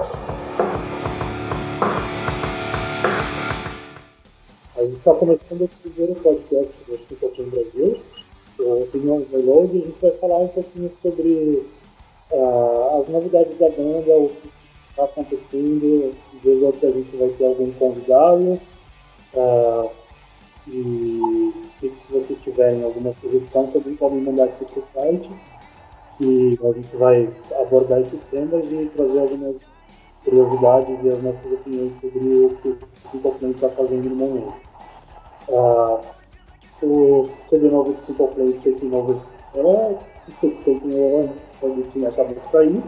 A gente está começando o primeiro podcast do Ciclotim Brasil, o Opinião Overload, e a gente vai falar um pouquinho sobre uh, as novidades da banda, o que está acontecendo, ver se a gente vai ter algum convidado. Uh, e se vocês tiverem alguma sugestão, também podem mandar aqui para o site. E a gente vai abordar esses temas e trazer algumas curiosidades e as nossas opiniões sobre o que o Simple está fazendo no momento. Uh, o CD novo do Simple Plan, Take Novo, é, Take Novo, quando tinha acabado de sair.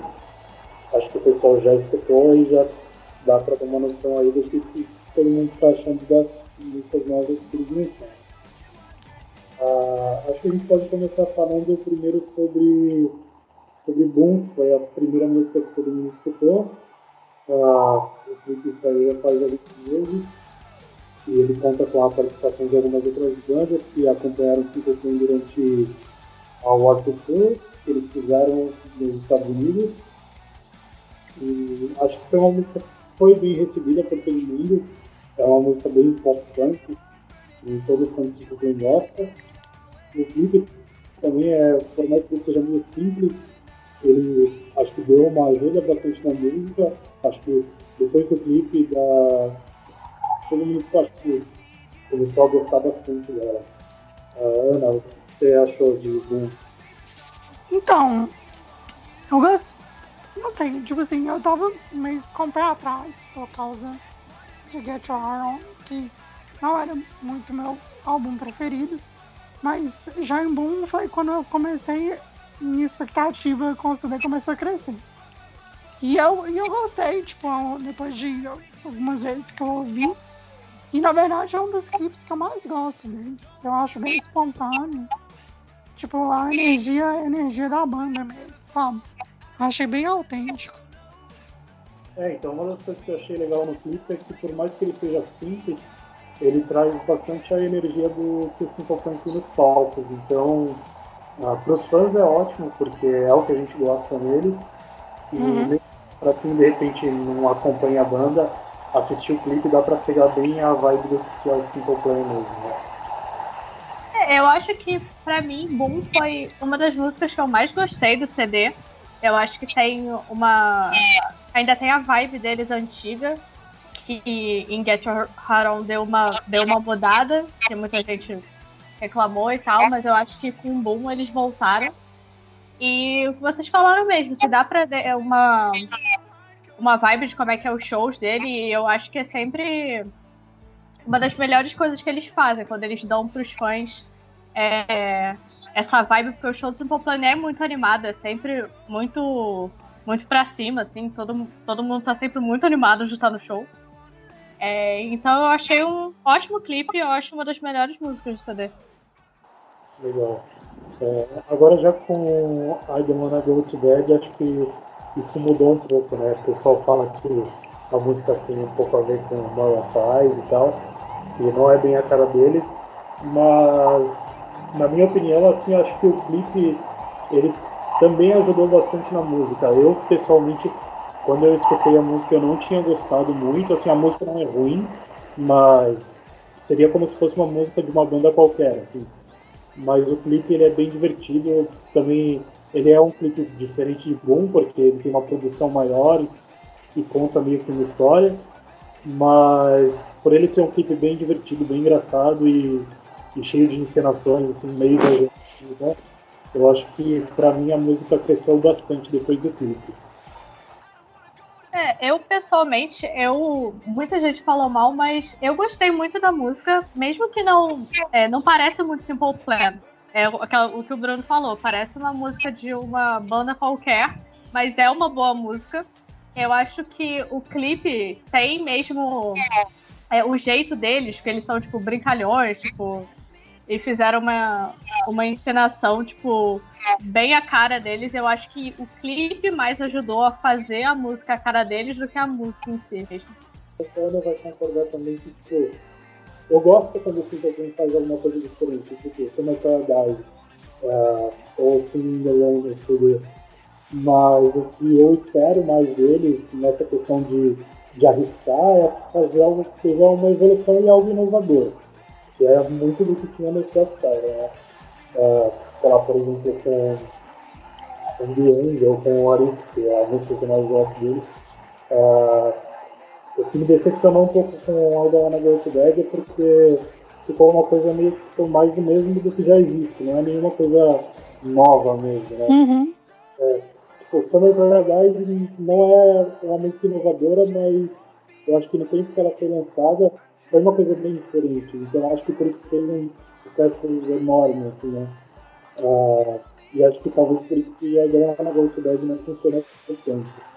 Acho que o pessoal já escutou e já dá para ter uma noção aí do que, que todo mundo está achando das músicas novas que eles lançaram. Ah, acho que a gente pode começar falando primeiro sobre, sobre Boom, que foi a primeira música que todo mundo escutou. Ah, o clipe saiu faz alguns meses e ele conta com a participação de algumas outras bandas que acompanharam o Simple durante a World Tour que eles fizeram nos Estados Unidos. E acho que foi uma música que foi bem recebida por todo mundo. É uma música bem pop punk, e todo fã de Simple gosta. O clipe também é, por mais que seja muito simples, ele acho que deu uma ajuda bastante na música. Acho que depois do clipe da. Todo mundo acho que começou a gostar bastante dela. Uh, Ana, o que você achou de Boom? Então, eu gosto. Não sei, tipo assim, eu tava meio com o pé atrás por causa de Get Your Heart On, que não era muito meu álbum preferido. Mas já em Boom foi quando eu comecei, minha expectativa com o CD começou a crescer. E eu, e eu gostei, tipo, depois de algumas vezes que eu ouvi. E na verdade é um dos clipes que eu mais gosto deles. Eu acho bem espontâneo. Tipo, a energia, a energia da banda mesmo, sabe? Achei bem autêntico. É, então uma das coisas que eu achei legal no clipe é que por mais que ele seja simples, ele traz bastante a energia do que o Simple Plan nos palcos. Então, ah, para os fãs é ótimo, porque é o que a gente gosta neles. E uhum. Para quem de repente não acompanha a banda, assistir o clipe dá para pegar bem a vibe do que é Simple Plan mesmo. Né? É, eu acho que para mim Boom foi uma das músicas que eu mais gostei do CD. Eu acho que tem uma. Ainda tem a vibe deles antiga, que em Get Your Heart On deu uma, deu uma mudada, que muita gente reclamou e tal, mas eu acho que com Boom eles voltaram. E vocês falaram mesmo, que dá pra ter uma, uma vibe de como é que é os shows dele, e eu acho que é sempre uma das melhores coisas que eles fazem, quando eles dão pros fãs é, essa vibe, porque o show do Simple Plan é muito animado, é sempre muito muito pra cima, assim, todo, todo mundo tá sempre muito animado de estar no show. É, então eu achei um ótimo clipe, eu acho uma das melhores músicas do CD. Legal. É, agora já com I Don't Wanna Go To Bed, acho que isso mudou um pouco, né? O pessoal fala que a música tem um pouco a ver com Mariah e tal, e não é bem a cara deles, mas na minha opinião, assim, acho que o clipe ele também ajudou bastante na música. Eu pessoalmente quando eu escutei a música eu não tinha gostado muito, assim, a música não é ruim, mas seria como se fosse uma música de uma banda qualquer, assim. Mas o clipe ele é bem divertido, também ele é um clipe diferente de Boom, porque ele tem uma produção maior e, conta meio que uma história, mas por ele ser um clipe bem divertido, bem engraçado e, e cheio de encenações, assim, meio né? eu acho que para mim a música cresceu bastante depois do clipe. É, eu pessoalmente, eu muita gente falou mal, mas eu gostei muito da música, mesmo que não é, não parece muito Simple Plan. É o que o Bruno falou, parece uma música de uma banda qualquer, mas é uma boa música. Eu acho que o clipe tem mesmo é, o jeito deles, porque eles são tipo brincalhões, tipo e fizeram uma, uma encenação, tipo, bem a cara deles. Eu acho que o clipe mais ajudou a fazer a música a cara deles do que a música em si. A Ana vai concordar também que, tipo, eu gosto quando assim, alguém faz alguma coisa diferente, tipo, Summer Paradise, uh, ou Singing Alone CD. Mas o que eu espero mais deles nessa questão de, de arriscar é fazer algo que seja uma evolução e algo inovador. Que é muito do que tinha no Software, né? Uh, sei lá, por exemplo, com com The ou com o Arif, que é a música que eu mais gosto dele. Uh, o que me decepcionou um pouco com o Alda na Go é porque ficou uma coisa meio que mais do mesmo do que já existe, não é nenhuma coisa nova mesmo, né? Uhum. É, tipo, Summer Paradise não é uma música inovadora, mas eu acho que no tempo que ela foi lançada foi uma coisa bem diferente. Então acho que por isso que fez um sucesso enorme, assim, né? Uh, e acho que talvez por isso que a ideia na Ghost Dead não funciona tanto.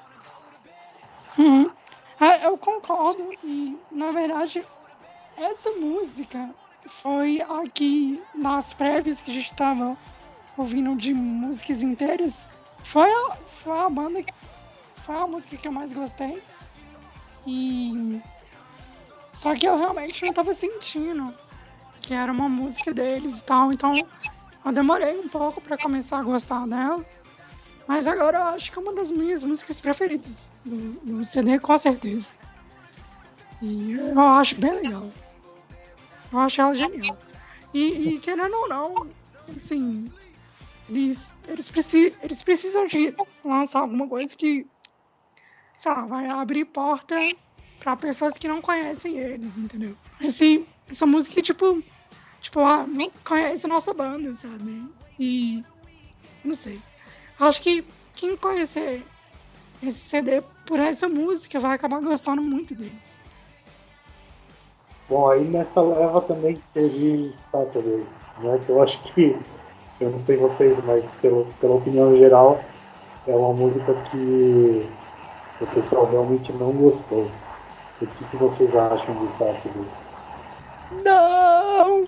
Uhum. É, eu concordo e, na verdade, essa música foi a que, nas prévias que a gente estava ouvindo de músicas inteiras, foi a, foi a banda, foi a música que eu mais gostei. E. Só que eu realmente não estava sentindo que era uma música deles e tal, então eu demorei um pouco para começar a gostar dela. Mas agora eu acho que é uma das minhas músicas preferidas do, do CD, com certeza. E eu acho bem legal. Eu acho ela genial. E, e querendo ou não, assim, eles, eles, preci, eles precisam de lançar alguma coisa que, sei lá, vai abrir porta para pessoas que não conhecem eles, entendeu? Esse, essa música, tipo, tipo, ah, não conhece nossa banda, sabe? E não sei. Acho que quem conhecer esse CD por essa música vai acabar gostando muito deles. Bom, aí nessa leva também teve Saturday, né? Que eu acho que, eu não sei vocês, mas pelo, pela opinião geral, é uma música que o pessoal realmente não gostou. O que, que vocês acham de Saturday? Não!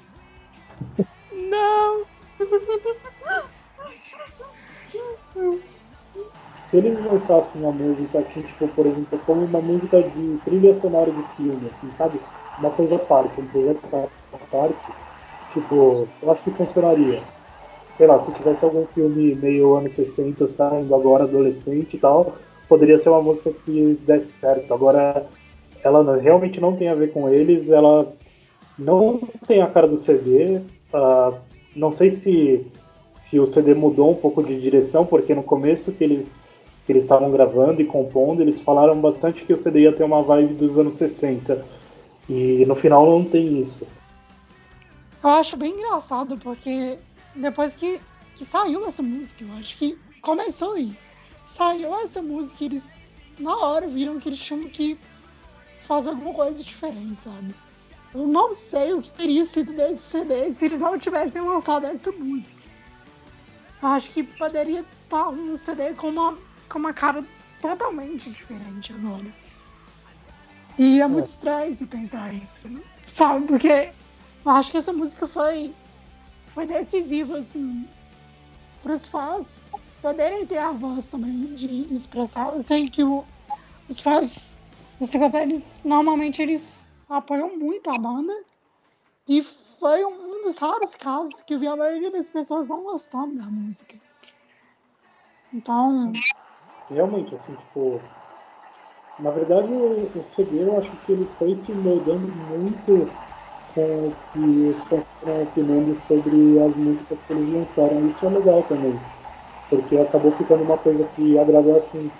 Não! Se eles lançassem uma música assim, tipo, por exemplo, como uma música de trilha sonora de filme, assim, sabe? Uma coisa à parte, um projeto à parte, tipo, eu acho que funcionaria. Sei lá, se tivesse algum filme meio anos 60 saindo agora adolescente e tal, poderia ser uma música que desse certo. Agora, ela realmente não tem a ver com eles, ela não tem a cara do CD. Uh, não sei se, se o CD mudou um pouco de direção, porque no começo que eles que eles estavam gravando e compondo, eles falaram bastante que o CD ia ter uma vibe dos anos 60. E no final não tem isso. Eu acho bem engraçado, porque depois que, que saiu essa música, eu acho que começou aí. Saiu essa música, eles na hora viram que eles tinham que fazer alguma coisa diferente, sabe? Eu não sei o que teria sido desse CD se eles não tivessem lançado essa música. Eu acho que poderia estar um CD com uma, com uma cara totalmente diferente agora. E é muito estranho se pensar isso, sabe? Porque eu acho que essa música foi, foi decisiva, assim, para os fãs poderem ter a voz também de expressar. Eu sei que o, os fãs dos eles normalmente eles apoiam muito a banda. E foi um dos raros casos que eu vi a maioria das pessoas não gostando da música. Então. Realmente, assim, tipo. Na verdade, o, o CD eu acho que ele foi se moldando muito com o que os fãs estão opinando sobre as músicas que eles lançaram. Isso é legal também. Porque acabou ficando uma coisa que agradou assim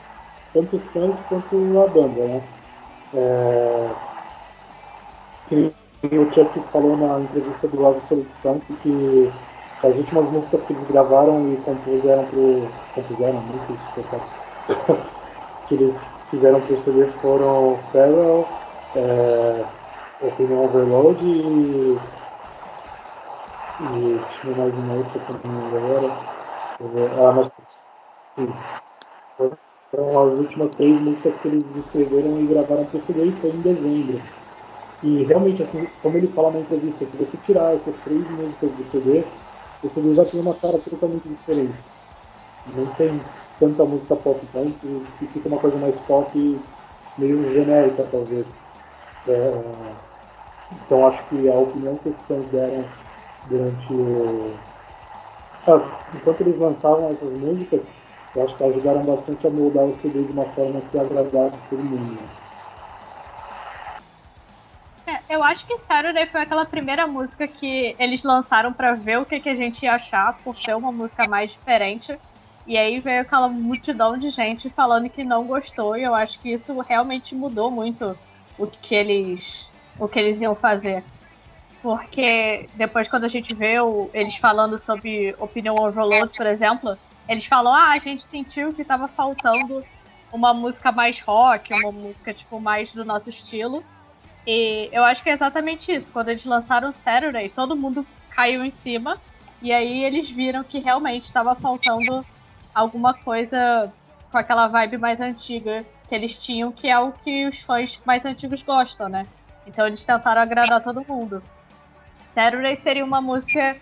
tanto os fãs quanto a banda, né? É que o Chuck falou na entrevista do Love Solitão que as últimas músicas que eles gravaram e compuseram pro. compuseram, muito isso, que eles fizeram pro CD foram Farewell, é, Opinion Overload e. E tinha mais uma outra que eu não agora. Ah, mas. Sim. Foram as últimas três músicas que eles escreveram e gravaram pro CD e foi em dezembro. E realmente, assim, como ele fala na entrevista, se você tirar essas três músicas do CD, o CD já tem uma cara totalmente diferente. Não tem tanta música pop tanto, e fica uma coisa mais pop meio genérica, talvez. É, então acho que a opinião que os fãs deram durante o. Ah, enquanto eles lançavam essas músicas, eu acho que ajudaram bastante a moldar o CD de uma forma que agradasse todo mundo. É, eu acho que Saturday foi aquela primeira música que eles lançaram para ver o que, que a gente ia achar, por ser uma música mais diferente. E aí veio aquela multidão de gente falando que não gostou, e eu acho que isso realmente mudou muito o que eles, o que eles iam fazer. Porque depois quando a gente vê o, eles falando sobre opinião overload, por exemplo, eles falam, ah, a gente sentiu que tava faltando uma música mais rock, uma música tipo mais do nosso estilo. E eu acho que é exatamente isso. Quando eles lançaram Saturday, todo mundo caiu em cima. E aí eles viram que realmente estava faltando alguma coisa com aquela vibe mais antiga que eles tinham, que é o que os fãs mais antigos gostam, né? Então eles tentaram agradar todo mundo. Saturday seria uma música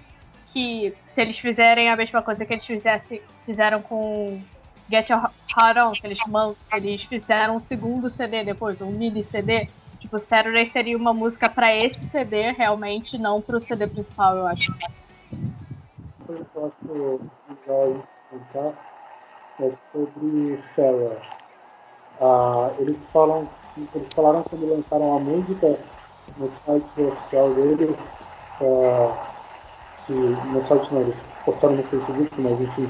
que, se eles fizerem a mesma coisa que eles fizessem, fizeram com Get Your Heart On, que eles, eles fizeram um segundo CD depois, um mini CD, Tipo, Saturday seria uma música para esse CD, realmente, não pro CD principal, eu acho. Eu legal comentar é sobre Farrah. Ah, eles falam, eles falaram quando lançaram a música no site oficial deles, ah, que no site não, eles postaram no Facebook, mas enfim,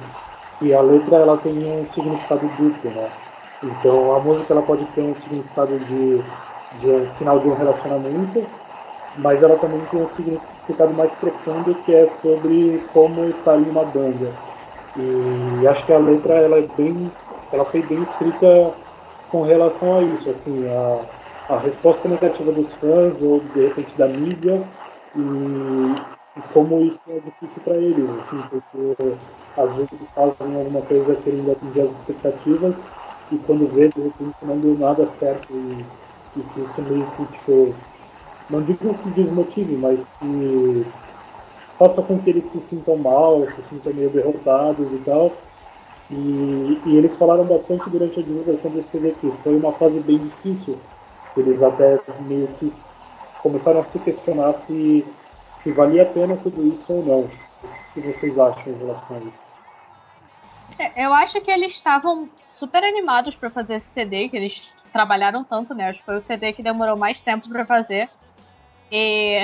e a letra ela tem um significado duplo, né? Então a música ela pode ter um significado de de final de um relacionamento, mas ela também tem um significado mais profundo que é sobre como estar em uma banda. E acho que a letra ela é bem, ela foi bem escrita com relação a isso, assim, a, a resposta negativa dos fãs ou de repente da mídia e, e como isso é difícil para eles, assim, porque às vezes fazem alguma coisa querendo atingir as expectativas e quando vê de repente não deu nada certo e que isso meio que, tipo, não digo que desmotive, mas que faça com que eles se sintam mal, se sintam meio derrotados e tal. E, e eles falaram bastante durante a divulgação desse CD que foi uma fase bem difícil. Eles até meio que começaram a se questionar se, se valia a pena tudo isso ou não. O que vocês acham em relação a isso? É, eu acho que eles estavam super animados para fazer esse CD, que eles trabalharam tanto, né? Acho que foi o CD que demorou mais tempo para fazer. E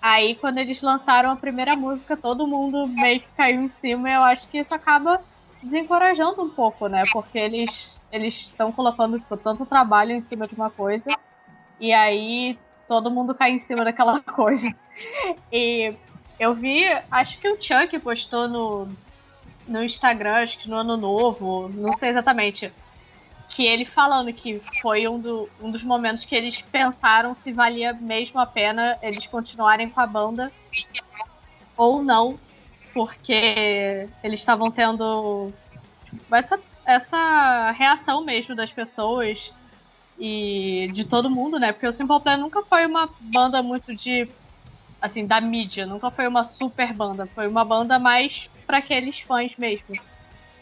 aí, quando eles lançaram a primeira música, todo mundo meio que caiu em cima. E eu acho que isso acaba desencorajando um pouco, né? Porque eles eles estão colocando tipo, tanto trabalho em cima de uma coisa. E aí todo mundo cai em cima daquela coisa. E eu vi, acho que o Chuck postou no, no Instagram, acho que no ano novo, não sei exatamente que ele falando que foi um, do, um dos momentos que eles pensaram se valia mesmo a pena eles continuarem com a banda ou não, porque eles estavam tendo essa, essa reação mesmo das pessoas e de todo mundo, né? Porque o Simple Plan nunca foi uma banda muito de assim, da mídia, nunca foi uma super banda, foi uma banda mais para aqueles fãs mesmo.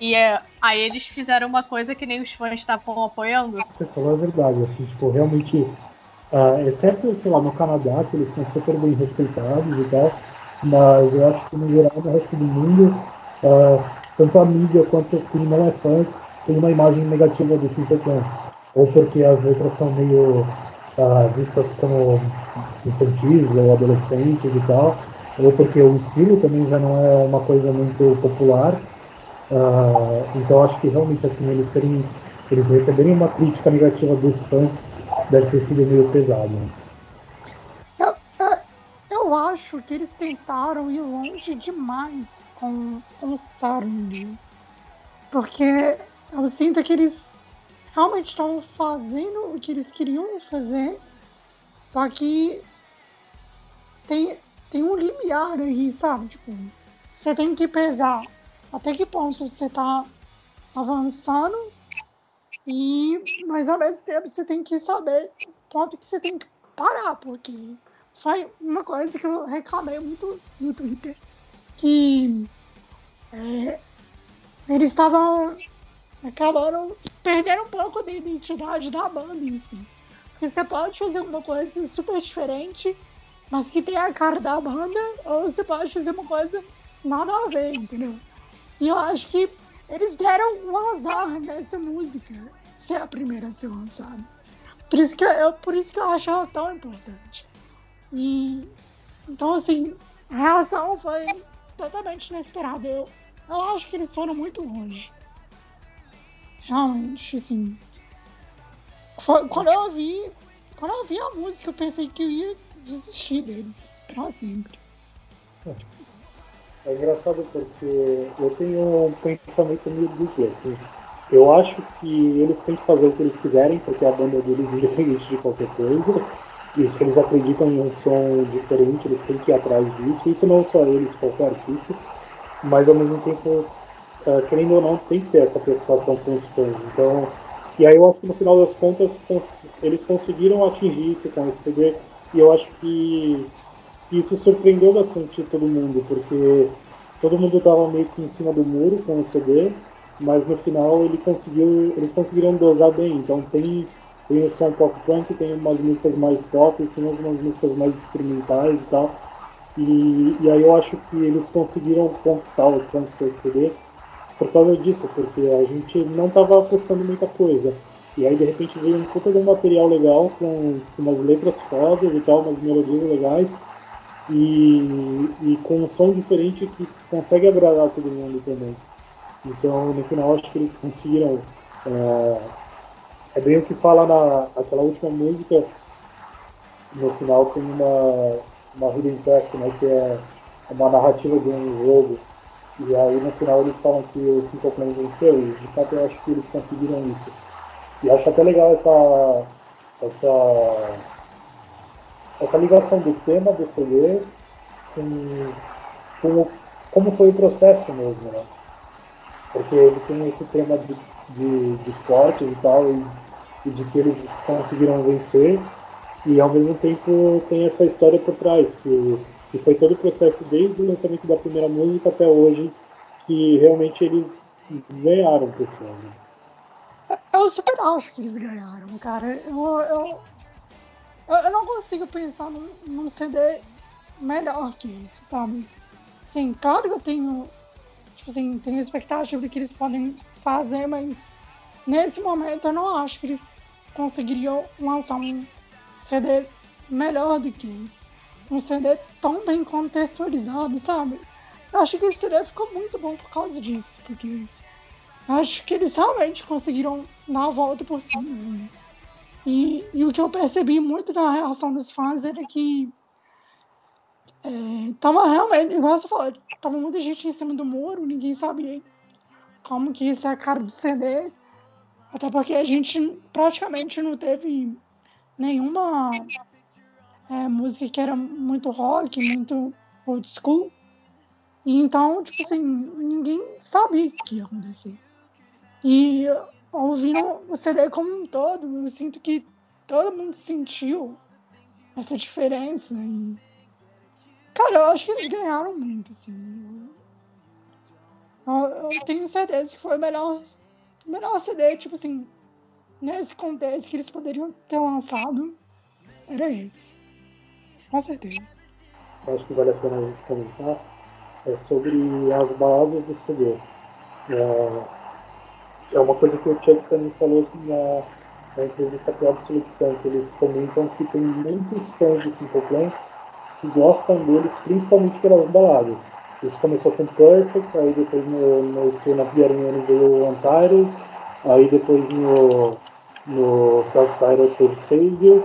E é, aí eles fizeram uma coisa que nem os fãs estavam apoiando. Você falou a verdade, assim, tipo, realmente, uh, exceto, sei lá, no Canadá, que eles são super bem respeitados e tal, mas eu acho que no geral, no resto do mundo, uh, tanto a mídia quanto quem não é fã tem uma imagem negativa do Simple. Ou porque as letras são meio uh, vistas como infantis ou adolescentes e tal, ou porque o estilo também já não é uma coisa muito popular. Uh, então acho que realmente assim, eles, terem, eles receberem uma crítica negativa dos fãs deve ter sido meio pesado. Eu, eu, acho que eles tentaram ir longe demais com, com o Saturn. Porque eu sinto que eles realmente estavam fazendo o que eles queriam fazer. Só que tem, tem um limiar aí, sabe? Tipo, você tem que pesar até que ponto você está avançando e mas ao mesmo tempo você tem que saber ponto que você tem que parar, porque foi uma coisa que eu reclamei muito no Twitter, que é, eles estavam acabaram perdendo um pouco da identidade da banda em si. Porque você pode fazer uma coisa super diferente, mas que tem a cara da banda, ou você pode fazer uma coisa nada a ver, entendeu? E eu acho que eles deram o azar nessa música ser a primeira a ser lançada. Por isso que eu, por isso que eu acho ela tão importante. E então assim, a reação foi totalmente inesperada. Eu, eu acho que eles foram muito longe. Realmente, assim. Quando eu ouvi. Quando eu ouvi a música, eu pensei que eu ia desistir deles pra sempre. É engraçado porque eu tenho um pensamento meio duplo, assim. Eu acho que eles têm que fazer o que eles quiserem, porque a banda deles é independente de qualquer coisa. E se eles acreditam em um som diferente, eles têm que ir atrás disso. Isso não só eles, qualquer artista. Mas ao mesmo tempo, querendo ou não, tem que ter essa preocupação com os fãs. Então, e aí eu acho que no final das contas cons eles conseguiram atingir isso com esse CD. E eu acho que isso surpreendeu bastante todo mundo, porque todo mundo estava meio que em cima do muro com o CD, mas no final ele conseguiu, eles conseguiram dosar bem. Então tem, tem o som pop punk, tem umas músicas mais pop, tem algumas músicas mais experimentais e tal. E, e aí eu acho que eles conseguiram conquistar os fãs com esse CD por causa disso, porque a gente não estava apostando muita coisa. E aí de repente veio um puta de um material legal, com, umas letras fodas e tal, umas melodias legais, e, e com um som diferente que consegue agradar todo mundo também. Então no final acho que eles conseguiram. É, é bem o que fala na, naquela última música, no final tem uma, uma hidden fact, né, que é uma narrativa de um jogo e aí no final eles falam que o Simple Plan venceu, e de fato eu acho que eles conseguiram isso. E acho até legal essa, essa, essa ligação do tema do CD com, com como foi o processo mesmo, né? Porque ele tem esse tema de, de, de esportes e tal, e, e de que eles conseguiram vencer, e ao mesmo tempo tem essa história por trás, que que foi todo o processo desde o lançamento da primeira música até hoje, que realmente eles ganharam pessoas. Né? Eu super acho que eles ganharam, cara. Eu, eu, eu não consigo pensar num, num CD melhor que esse, sabe? Sim, claro que eu tenho, tipo assim, tenho expectativa do que eles podem fazer, mas nesse momento eu não acho que eles conseguiriam lançar um CD melhor do que esse um CD tão bem contextualizado, sabe? Eu acho que esse CD ficou muito bom por causa disso, porque acho que eles realmente conseguiram dar a volta por cima. Né? E, e, o que eu percebi muito na reação dos fãs era que é, tava realmente, igual você falou, tava muita gente em cima do muro, ninguém sabia como que isso é a cara do CD. Até porque a gente praticamente não teve nenhuma é, música que era muito rock, muito old school. E então, tipo assim, ninguém sabia o que ia acontecer. E ouvindo o CD como um todo, eu sinto que todo mundo sentiu essa diferença. E, cara, eu acho que eles ganharam muito, assim. Eu, eu tenho certeza que foi o melhor, melhor CD, tipo assim, nesse contexto que eles poderiam ter lançado, era esse. Com certeza. Acho que vale a pena a gente comentar é sobre as baladas do CD. É, é uma coisa que o Chuck também falou assim, na, na entrevista com o Absolute Punk. Eles comentam que tem muitos fãs do Simple Plan que gostam deles principalmente pelas baladas. Isso começou com Perfect, aí depois no, no Stay of veio o Untitled, aí depois no, no Self-Titled teve Savior,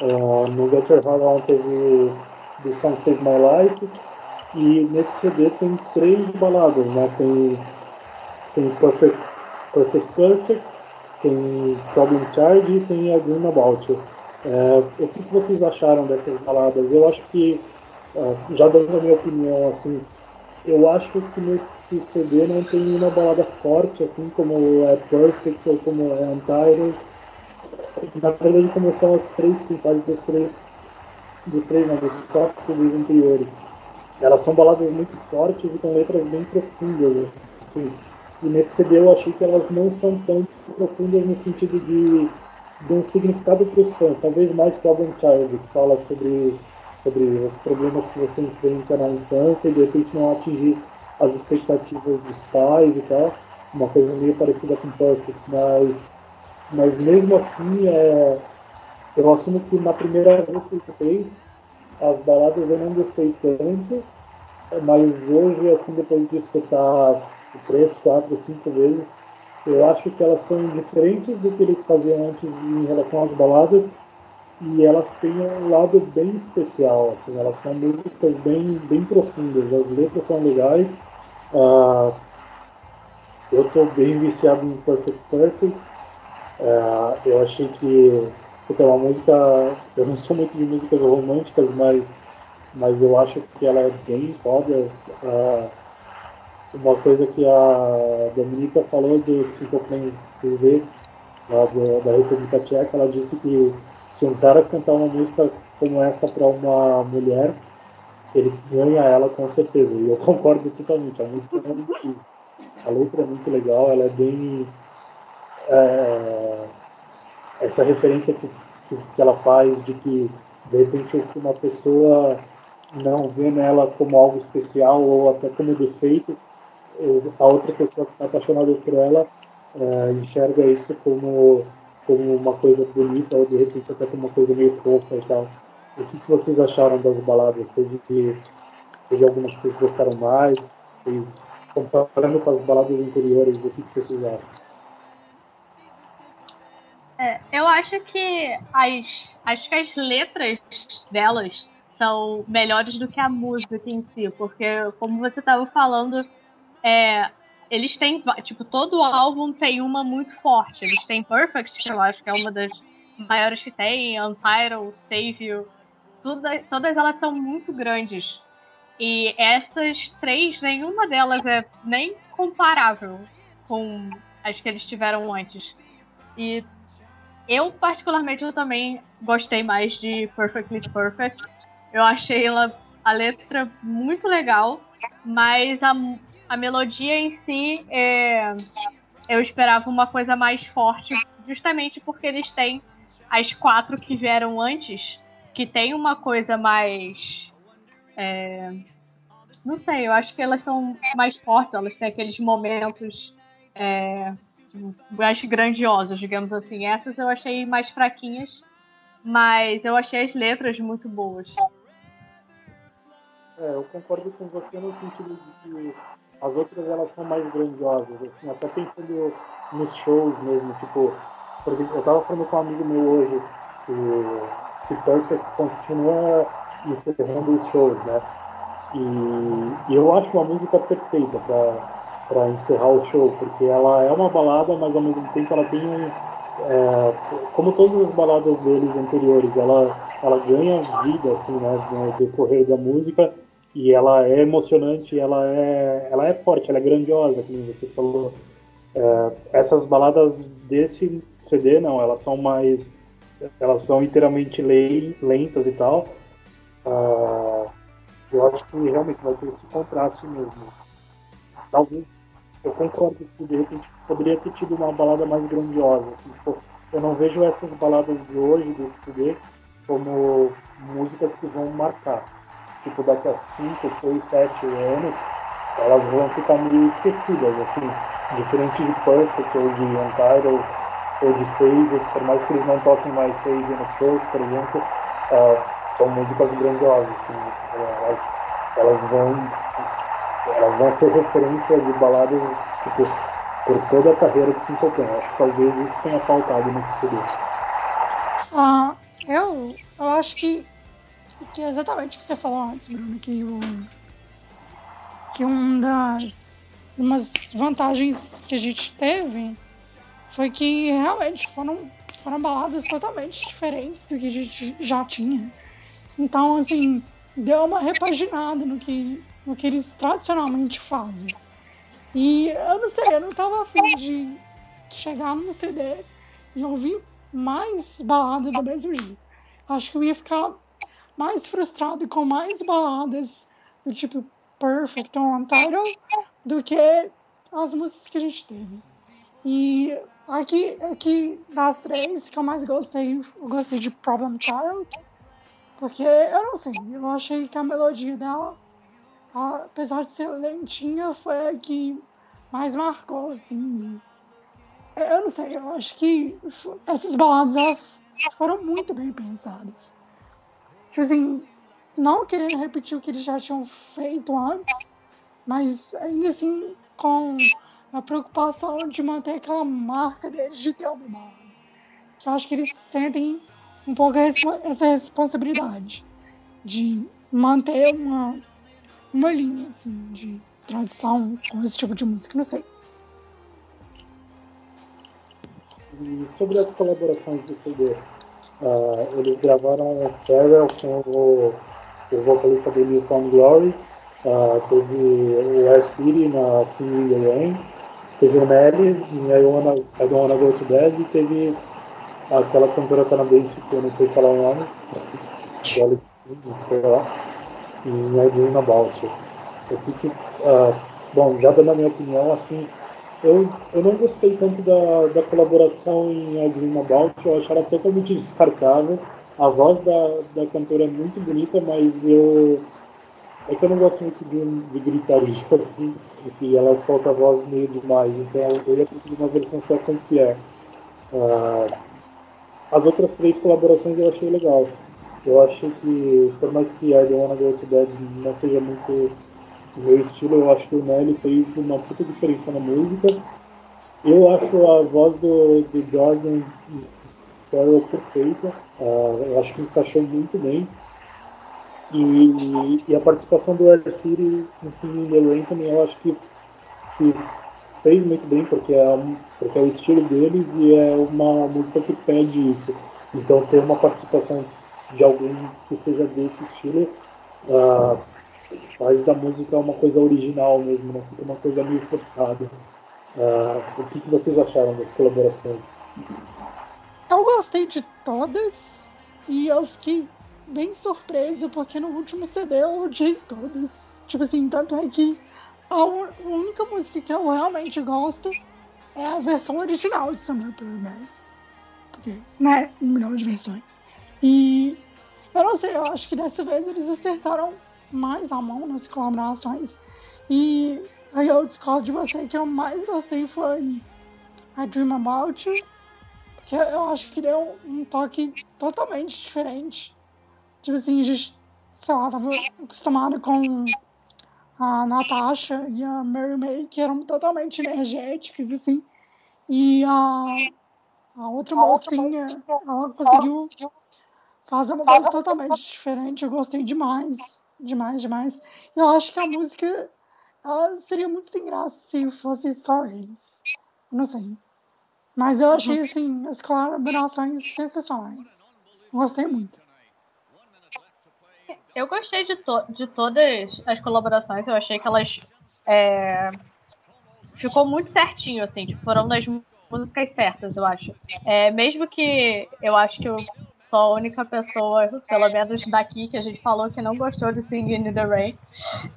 Uh, no Heart On teve The Song Save My Life. E nesse CD tem três baladas, né? Tem, tem Perfect, Perfect Perfect, tem Problem Charge e tem A Dream About. É, o que vocês acharam dessas baladas? Eu acho que, uh, já dando a minha opinião, assim, eu acho que nesse CD não tem uma balada forte, assim como é Perfect ou como é Untitled na verdade como são as três principais dos três dos três não, dos quatro CDs anteriores. Elas são baladas muito fortes e com letras bem profundas. Assim. E nesse CD eu achei que elas não são tão profundas no sentido de, de um significado para os fãs, talvez mais Problem Child, que fala sobre, sobre os problemas que você enfrenta na infância e de repente não atingir as expectativas dos pais e tal. uma coisa meio parecida com Perfect, mas, mas mesmo assim é, eu assumo que na primeira vez que eu escutei, as baladas eu não gostei tanto, mas hoje, assim, depois de escutar três, quatro, cinco vezes, eu acho que elas são diferentes do que eles faziam antes em relação às baladas, e elas têm um lado bem especial, assim, elas são músicas bem, bem profundas, as letras são legais. Uh, eu estou bem viciado em Perfect Perfect. Uh, eu achei que porque é uma música, eu não sou muito de músicas românticas, mas, mas eu acho que ela é bem foda. Uh, uma coisa que a Dominica falou do Simple Plan CZ, lá do, da República Tcheca, ela disse que se um cara cantar uma música como essa para uma mulher, ele ganha ela com certeza. E eu concordo totalmente. A música é muito. A letra é muito legal, ela é bem. É, essa referência que, que, que, ela faz de que de repente uma pessoa não vê nela como algo especial ou até como defeito, a outra pessoa que está apaixonada por ela é, enxerga isso como, como uma coisa bonita ou de repente até como uma coisa meio fofa e tal. O que, que vocês acharam das baladas? Teve, teve alguma que vocês gostaram mais? Vocês, comparando com as baladas anteriores, o que, que vocês acham? Acho que as, acho que as letras delas são melhores do que a música em si, porque como você estava falando, é, eles têm, tipo, todo álbum tem uma muito forte. Eles têm Perfect, que eu acho que é uma das maiores que tem, Untitled, Save You, tudo, todas elas são muito grandes. E essas três, nenhuma delas é nem comparável com as que eles tiveram antes. E eu, particularmente, eu também gostei mais de Perfectly Perfect. Eu achei ela, a letra muito legal, mas a, a melodia em si, é, eu esperava uma coisa mais forte, justamente porque eles têm as quatro que vieram antes, que tem uma coisa mais. É, não sei, eu acho que elas são mais fortes, elas têm aqueles momentos. É, mais grandiosos, digamos assim. Essas eu achei mais fraquinhas, mas eu achei as letras muito boas. É, eu concordo com você no sentido de que as outras elas são mais grandiosas, assim, até pensando nos shows mesmo, tipo, porque eu tava falando com um amigo meu hoje que, que Perfect continua encerrando os shows, né? E, e eu acho uma música perfeita para para encerrar o show, porque ela é uma balada, mas ao mesmo tempo ela tem um. É, como todas as baladas deles anteriores, ela, ela ganha vida assim, né, no decorrer da música e ela é emocionante, ela é, ela é forte, ela é grandiosa, como você falou. É, essas baladas desse CD não, elas são mais, elas são inteiramente lentas e tal. Uh, eu acho que realmente vai ter esse contraste mesmo. Talvez eu concordo que de repente poderia ter tido uma balada mais grandiosa. Assim, tipo, eu não vejo essas baladas de hoje, desse CD, como músicas que vão marcar. Tipo, daqui a 5, 6, 7 anos, elas vão ficar meio esquecidas, assim, diferente de Perfect ou de Untitled ou de Save, por mais que eles não toquem mais Save no First, por exemplo, uh, são músicas grandiosas, assim, elas, elas vão elas vão ser referência de baladas tipo, por toda a carreira de Simple Plan. Acho que talvez isso tenha faltado nesse CD. Ah, eu, eu acho que, que é exatamente o que você falou antes, Bruno, que o que um das umas vantagens que a gente teve foi que realmente foram, foram baladas totalmente diferentes do que a gente já tinha. Então, assim, deu uma repaginada no que o que eles tradicionalmente fazem. E eu não sei, eu não tava afim de chegar no CD e ouvir mais baladas do mesmo jeito. Acho que eu ia ficar mais frustrado com mais baladas do tipo Perfect ou Untitled do que as músicas que a gente teve. E aqui, aqui das três que eu mais gostei, eu gostei de Problem Child, porque eu não sei, eu achei que a melodia dela apesar de ser lentinha, foi a que mais marcou, assim. Eu não sei, eu acho que essas baladas elas foram muito bem pensadas. Tipo assim, não querendo repetir o que eles já tinham feito antes, mas ainda assim com a preocupação de manter aquela marca deles de ter uma balada. Que eu acho que eles sentem um pouco essa responsabilidade de manter uma, uma linha assim, de tradição com esse tipo de música, não sei. E sobre as colaborações do CD, uh, ah, eles gravaram o Farewell com o, o vocalista dele, Tom Glory, uh, teve o Air City na Sing the Rain, teve o Nelly em I, Wanna, I Don't Wanna Go to Bed e teve aquela cantora canadense que eu não sei falar o nome, sei lá, em I Dream About. Eu fico, uh, bom, já dando a minha opinião, assim, eu, eu não gostei tanto da, da colaboração em I Dream About, eu acho ela totalmente descartável. A voz da, da cantora é muito bonita, mas eu. É que eu não gosto muito de, de gritaria, assim, e ela solta a voz meio demais, então eu ia preferir uma versão só com Pierre. Uh, as outras três colaborações eu achei legal. Eu achei que, por mais que Go To Bed não seja muito o meu estilo, eu acho que o Nelly fez uma puta diferença na música. Eu acho a voz do, do Jordan Farrell perfeita, uh, eu acho que encaixou muito bem. E, e a participação do Air City no Singing the Rain também eu acho que, que fez muito bem, porque é, um, porque é o estilo deles e é uma música que pede isso. Então ter uma participação de alguém que seja desse estilo uh, faz da música uma coisa original mesmo, não fica uma coisa meio forçada. Uh, o que, que vocês acharam das colaborações? Eu gostei de todas e eu fiquei bem surpreso porque no último CD eu odiei todas. Tipo assim, tanto é que a única música que eu realmente gosto é a versão original de Summer Paradise. Porque, né, um milhão de versões. E eu não sei, eu acho que dessa vez eles acertaram mais a mão nas colaborações. E aí eu discordo de você que eu mais gostei foi I Dream About You, porque eu acho que deu um toque totalmente diferente. Tipo assim, a gente, sei lá, tava acostumado com a Natasha e a Mary May, que eram totalmente energéticas, assim. E a, a outra mocinha, ela conseguiu fazer uma coisa totalmente diferente. Eu gostei demais demais, demais. Eu acho que a música ela seria muito sem graça se fosse só eles. Não sei. Mas eu achei, uhum. assim, as colaborações sensacionais. Gostei muito. Eu gostei de, to de todas as colaborações. Eu achei que elas. É... Ficou muito certinho, assim. Tipo, foram das músicas certas, eu acho. É, mesmo que eu acho que o sou a única pessoa, pelo menos daqui, que a gente falou que não gostou de Singing in the Rain.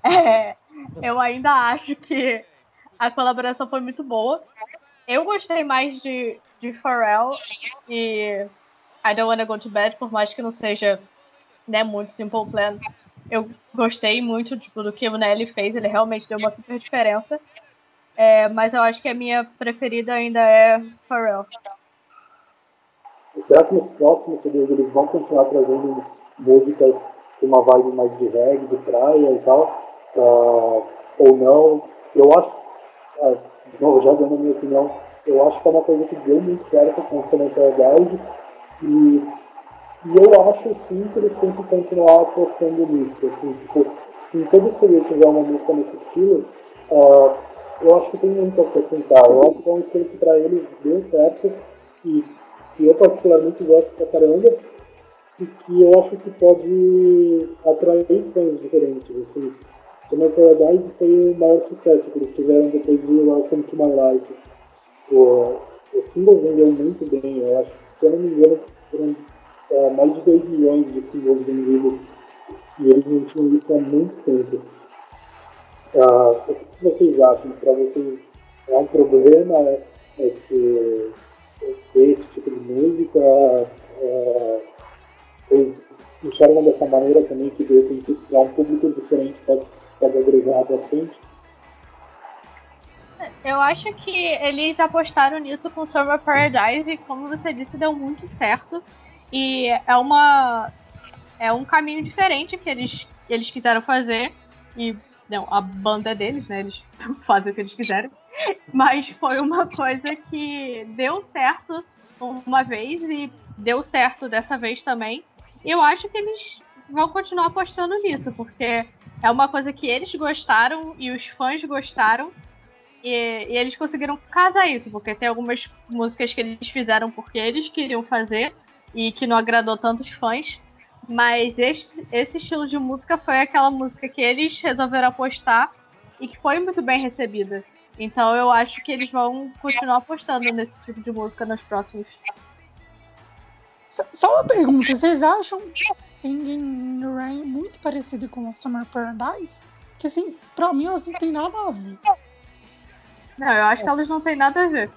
É, eu ainda acho que a colaboração foi muito boa. Eu gostei mais de, de Pharrell e I Don't Wanna Go to Bed, por mais que não seja né, muito Simple Plan. Eu gostei muito tipo, do que o Nelly fez, ele realmente deu uma super diferença. É, mas eu acho que a minha preferida ainda é Pharrell. Será que nos próximos CDs eles vão continuar trazendo músicas com uma vibe mais de reggae, de praia e tal? Uh, ou não? Eu acho, uh, já dando a minha opinião, eu acho que é uma coisa que deu muito certo com o Paradise e, e eu acho sim que eles têm que continuar apostando nisso. Assim, tipo, se todo CD tiver uma música nesse estilo, uh, eu acho que tem muito a acrescentar. Eu acho que é um estilo que para eles deu certo e que eu particularmente gosto pra caramba e que eu acho que pode atrair fãs diferentes. Assim. Summer Paradise foi o maior sucesso que eles tiveram depois de Welcome to My Life. O, o single vendeu muito bem, eu acho que, se eu não me engano, foram é, mais de 2 milhões de singles vendidos e eles não tinham isso há muito tempo. Ah, o que vocês acham? Para vocês é um problema esse esse tipo de música. É, vocês enxergam dessa maneira também que de repente um público diferente pode, pode agregar bastante? Eu eu acho que eles apostaram nisso com Summer Paradise e, como você disse, deu muito certo. E é uma. É um caminho diferente que eles, eles quiseram fazer. E não, a banda é deles, né? Eles fazem o que eles quiserem. Mas foi uma coisa que deu certo uma vez e deu certo dessa vez também. Eu acho que eles vão continuar apostando nisso, porque é uma coisa que eles gostaram e os fãs gostaram. E, e, eles conseguiram casar isso, porque tem algumas músicas que eles fizeram porque eles queriam fazer e que não agradou tantos fãs. Mas esse, esse estilo de música foi aquela música que eles resolveram apostar e que foi muito bem recebida. Então eu acho que eles vão continuar apostando nesse tipo de música nos próximos. Só uma pergunta, vocês acham Singing in the Rain muito parecido com Summer Paradise? Que assim, pra mim elas não tem nada a ver. Não, eu acho que elas não têm nada a ver.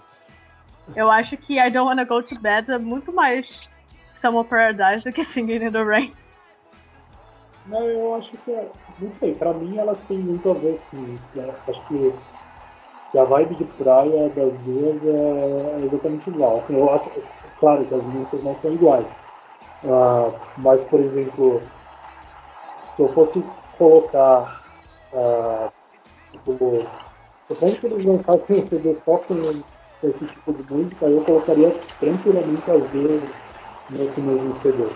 Eu acho que I Don't Wanna Go to Bed é muito mais Summer Paradise do que Singing in the Rain. Não, eu acho que é. Não sei, pra mim elas têm muito a ver sim. Né? Acho que, que a vibe de praia das duas é, é exatamente igual. Assim, eu acho, claro que as músicas não são iguais. Uh, mas, por exemplo, se eu fosse colocar. Uh, tipo, supondo que eles lançassem um CD só com esse tipo de música, eu colocaria tranquilamente as duas nesse mesmo CD.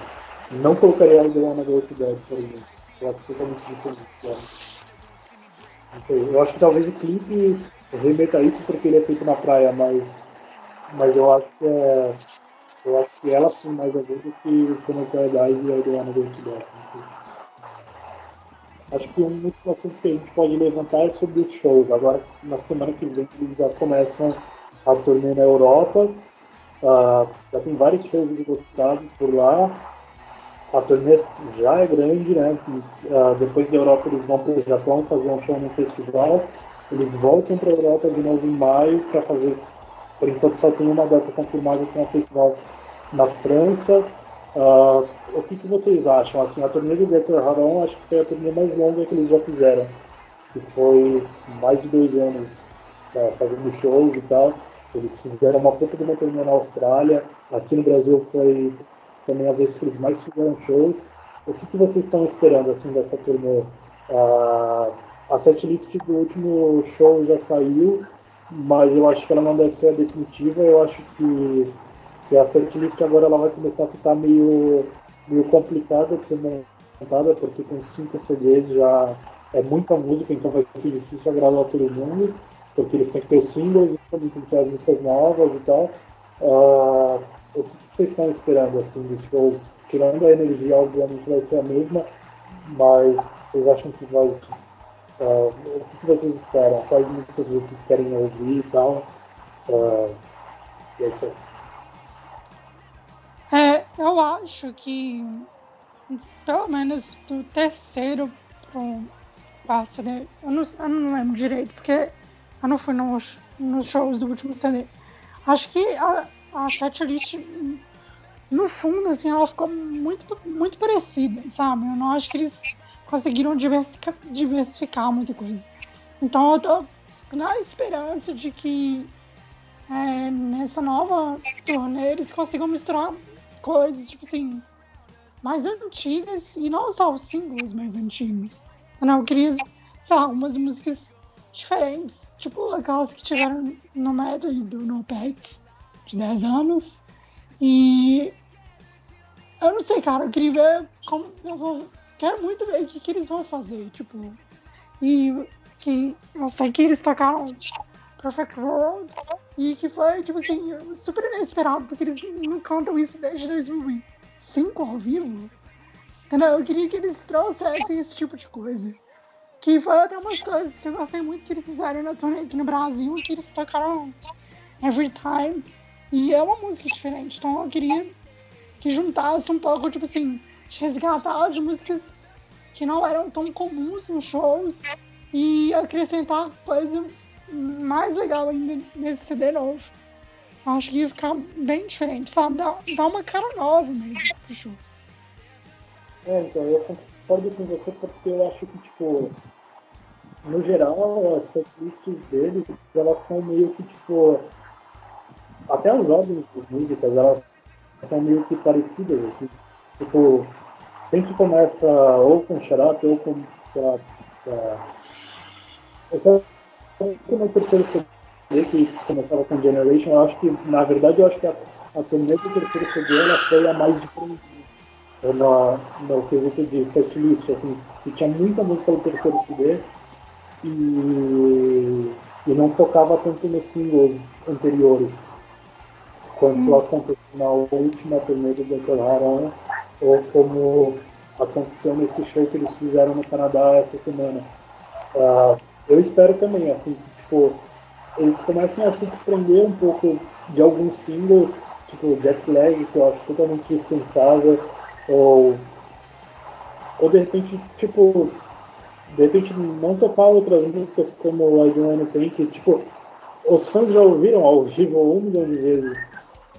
Não colocaria a Go To Bed, por exemplo. Eu acho totalmente diferente. Né? Eu acho que talvez o clipe remeta isso porque ele é feito na praia, mas, mas eu acho que é. Eu acho que ela tem mais a ver do que o Summer Paradise e a To Bed. Acho que um outro assunto que a gente pode levantar é sobre os shows. Agora, na semana que vem, eles já começam a turnê na Europa. Uh, já tem vários shows gostados por lá. A turnê já é grande, né? Uh, depois da Europa eles vão para o Japão fazer um show no festival. Eles voltam para a Europa de novo em maio para fazer. Por enquanto só tem uma data confirmada que é um festival na França. Uh, o que, que, vocês acham? Assim, a turnê do Get Haron acho que foi a turnê mais longa que eles já fizeram. Que foi mais de dois anos uh, fazendo shows e tal. Eles fizeram uma puta de uma turnê na Austrália. Aqui no Brasil foi também a vez que eles mais fizeram shows. O que, que vocês estão esperando assim dessa turnê? Uh, a setlist do último show já saiu, mas eu acho que ela não deve ser a definitiva. Eu acho que, que a setlist agora ela vai começar a ficar meio, meio complicada de ser montada, porque com cinco CDs já é muita música, então vai ser difícil agradar todo mundo porque eles têm que ter os singles, também tem que ter as músicas novas e tal. Uh, o que vocês estão esperando assim dos shows? Tirando a energia, obviamente vai ser a mesma, mas vocês acham que vai. Uh, o que vocês esperam? Quais músicas vocês querem ouvir e tal? Uh, e é É, eu acho que pelo menos do terceiro pro quarto CD, eu não, eu não lembro direito, porque eu não fui nos, nos shows do último CD. Acho que a, a setlist, no fundo, assim, ela ficou muito, muito parecida, sabe? Eu não acho que eles conseguiram diversificar, muita coisa. Então eu tô na esperança de que é, nessa nova turnê eles consigam misturar coisas, tipo assim, mais antigas e não só os singles mais antigos. Eu queria, sei lá, umas músicas diferentes, tipo aquelas que tiveram no método do No Pets de 10 anos. E eu não sei, cara, eu queria ver como. Eu vou, quero muito ver o que, que eles vão fazer, tipo. E que eu sei que eles tocaram Perfect World e que foi, tipo assim, super inesperado, porque eles não cantam isso desde 2005 ao vivo. Entendeu? Eu queria que eles trouxessem esse tipo de coisa. Que foi outra umas coisas que eu gostei muito que eles fizeram na turnê aqui no Brasil, que eles tocaram Every Time. E é uma música diferente, então eu queria que juntasse um pouco, tipo assim, resgatar as músicas que não eram tão comuns nos shows e acrescentar coisa mais legal ainda nesse CD novo. Acho que ia ficar bem diferente, sabe? Dá, dá uma cara nova mesmo pros shows. É, então, eu concordo com você porque eu acho que, tipo, no geral, as setlists deles, elas são meio que, tipo, até as ordens de músicas, elas são meio que parecidas, assim. Tipo, sempre começa ou com Shut ou com, sei lá, é, eu no terceiro CD que começava com Generation, eu acho que, na verdade, eu acho que a, a turnê do terceiro CD ela foi a mais diferente no, no quesito de setlist, assim, que tinha muita música no terceiro CD e, e não tocava tanto nos singles anteriores quanto hum. aconteceu na última turnê do Dr. ou como aconteceu nesse show que eles fizeram no Canadá essa semana. Uh, eu espero também, assim, tipo, eles comecem a se desprender um pouco de alguns singles, tipo Jet Lag, que eu acho totalmente dispensável, ou, ou de repente, tipo, de repente não tocar outras músicas como I Don't que, tipo, os fãs já ouviram ao vivo um milhão de vezes.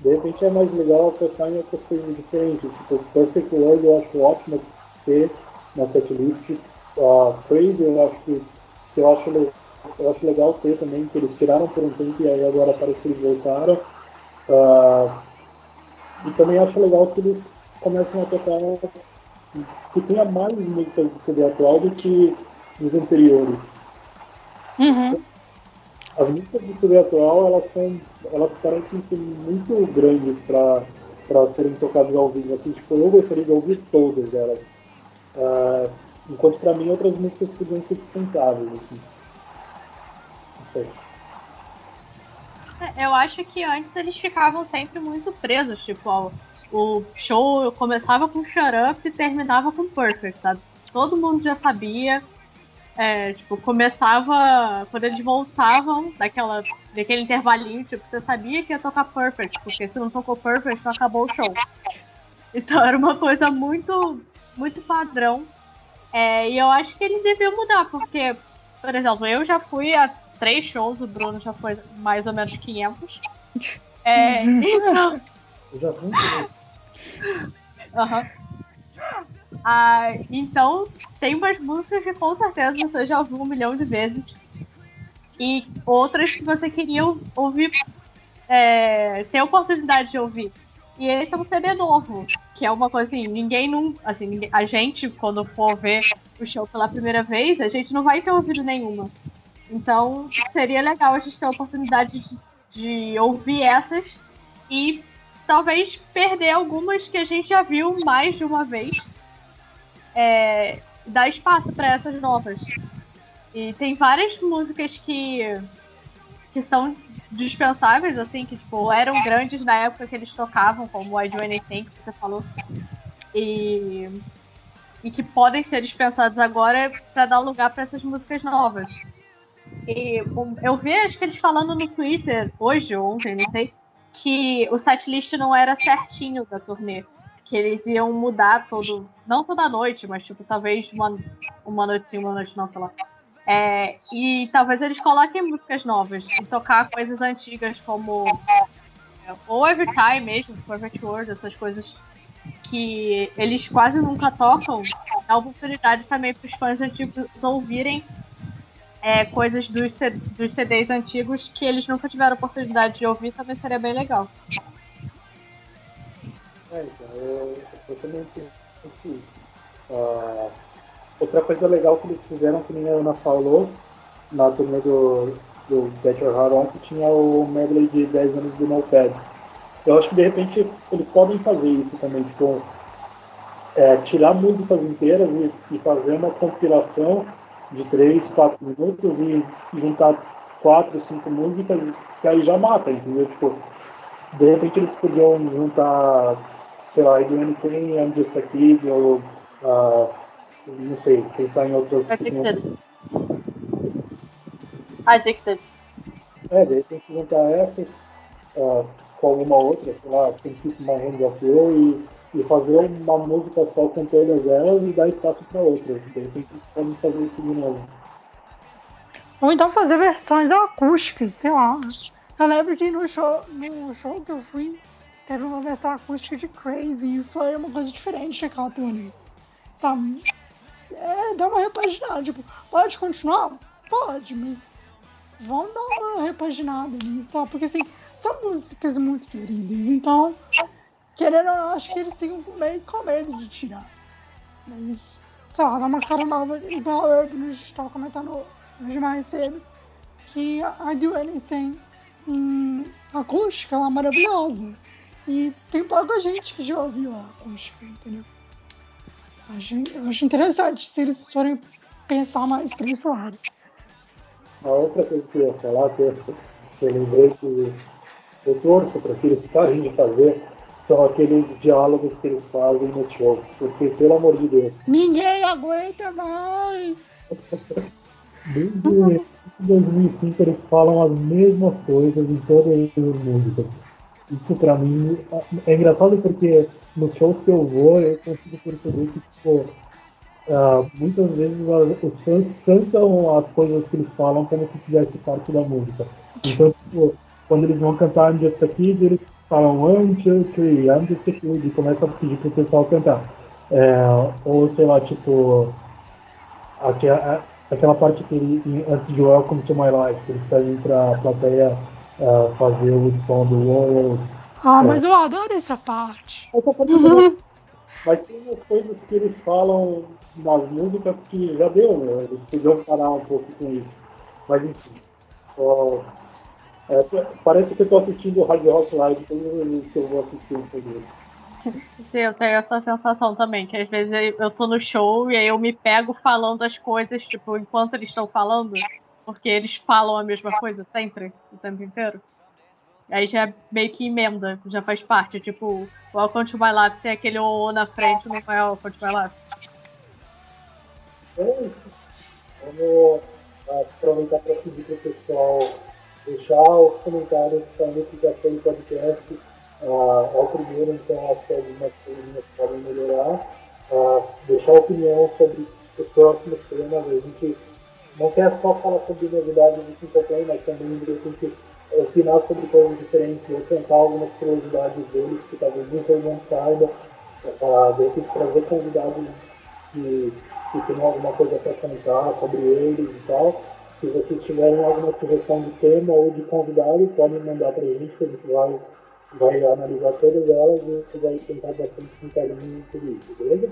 De repente é mais legal tocar em outras coisas diferentes. Tipo, Perfect World eu acho ótimo ter na setlist. Uh, Crazy eu acho que, que eu, acho, eu acho legal ter também, que eles tiraram por um tempo e aí agora parece que eles voltaram. Uh, e também acho legal que eles começam a tocar que tenha mais músicas do CD atual do que os anteriores. Uhum. As músicas do CD atual, elas são. elas parecem ser muito grandes para para serem tocadas ao vivo. Assim, tipo, eu gostaria de ouvir todas elas. Uh, enquanto para mim outras músicas podiam ser dispensáveis. Assim. Não sei. É, eu acho que antes eles ficavam sempre muito presos, tipo, ó, o show começava com Shut Up e terminava com Perfect, sabe? Todo mundo já sabia. É, tipo, começava. Quando eles voltavam daquela, daquele intervalinho, tipo, você sabia que ia tocar Perfect, porque se não tocou Perfect, só acabou o show. Então era uma coisa muito, muito padrão. É, e eu acho que eles deviam mudar, porque, por exemplo, eu já fui a três shows, o Bruno já foi mais ou menos 500. É, então. Eu já fui. Uhum. Ah, então, tem umas músicas que com certeza você já ouviu um milhão de vezes. E outras que você queria ouvir, é, ter a oportunidade de ouvir. E esse é um CD novo, que é uma coisa assim, ninguém não. Assim, a gente, quando for ver o show pela primeira vez, a gente não vai ter ouvido nenhuma. Então, seria legal a gente ter a oportunidade de, de ouvir essas e talvez perder algumas que a gente já viu mais de uma vez. É, dar espaço para essas novas. E tem várias músicas que, que são dispensáveis, assim, que tipo, eram grandes na época que eles tocavam, como I Do Anything, que você falou. E, e que podem ser dispensados agora para dar lugar para essas músicas novas. E eu vi, acho que eles falando no Twitter, hoje ou ontem, não sei, que o setlist não era certinho da turnê. Que eles iam mudar todo. Não toda noite, mas tipo, talvez uma, uma noite sim, uma noite não, sei lá. É, e talvez eles coloquem músicas novas e tocar coisas antigas como. É, ou Every Time mesmo, Perfect World, essas coisas que eles quase nunca tocam. Dá oportunidade também para os fãs antigos ouvirem é, coisas dos, dos CDs antigos que eles nunca tiveram oportunidade de ouvir, também seria bem legal. É, então, eu, eu também penso uh, outra coisa legal que eles fizeram, que nem a Ana falou, na turnê do, do Get Your Heart On, que tinha o medley de 10 anos do Notepad. Eu acho que de repente eles podem fazer isso também, tipo, é, tirar músicas inteiras e, e fazer uma compilação de 3, 4 minutos e juntar 4, 5 músicas, que aí já mata, entendeu? Tipo, de repente eles podiam juntar, sei lá, do Anything, I'm Just a Kid, ou uh, não sei, pensar em outras. Addicted. Addicted. É, de repente juntar essas uh, com alguma outra, sei lá, Can Keep My Hands Off You e e fazer uma música só com todas elas e dar espaço para outras. De repente podem fazer isso de novo. Ou então fazer versões acústicas, sei lá. Eu lembro que no show, no show que eu fui, teve uma versão acústica de Crazy e foi uma coisa diferente daquela turnê. Sabe? É, dá uma repaginada. Tipo, pode continuar? pode, mas vamos dar uma repaginada nisso, sabe? Porque assim, são músicas muito queridas, então, querendo ou não, acho que eles ficam meio com medo de tirar. Mas, sei lá, dá uma cara nova, igual eu, a gente estava comentando hoje mais cedo, que I Do Anything em acústica ela é maravilhosa. E tem pouca gente que já ouviu a acústica, entendeu? Acho, acho interessante se eles forem pensar mais pra esse lado. A outra coisa que eu ia falar, que eu, que eu lembrei que eu torço para que eles parem de fazer, são aqueles diálogos que eles fazem no show. Porque, pelo amor de Deus. Ninguém aguenta mais! Desde 2005 eles falam as mesmas coisas em todas as músicas. Isso pra mim é engraçado porque nos shows que eu vou eu consigo perceber que tipo, uh, muitas vezes os fãs cantam as coisas que eles falam como se fizesse parte da música. Então, tipo, quando eles vão cantar I'm Just a Kid, eles falam one, two, three, I'm Just a Kid e começam a pedir pro pessoal cantar. É, ou sei lá, tipo, aqui, aquela parte que ele, antes de Welcome to My Life, eles pedem pra plateia uh, fazer o som do World. Ah, é. mas eu adoro essa parte. Essa parte uhum. Mas tem umas coisas que eles falam nas músicas que já deu, né? Eles podiam parar um pouco com isso. Mas enfim. Só, é, parece que eu tô assistindo o Hard Rock Live todas as que eu vou assistir um pouco. Sim, eu tenho essa sensação também, que às vezes eu tô no show e aí eu me pego falando as coisas, tipo, enquanto eles estão falando, porque eles falam a mesma coisa sempre, o tempo inteiro. Aí já meio que emenda, já faz parte, tipo, Welcome to My Life, tem aquele O na frente, não é Welcome to My Life. Vamos aproveitar para pedir para o pessoal deixar os comentários para a notificação do podcast Uh, ao primeiro, então, acho que algumas coisinhas podem melhorar. Uh, deixar opinião sobre os próximos temas. A gente não quer só falar sobre novidades do Simple mas também de repente opinar sobre coisas diferentes, tentar algumas curiosidades deles, que talvez nem não saiba. Uh, de repente trazer convidados que, que tenham alguma coisa para contar sobre eles e tal. Se vocês tiverem alguma sugestão de tema ou de convidado, podem mandar para a gente, que a gente vai vai analisar todas elas e vai tentar bastante com carinho tudo isso, beleza?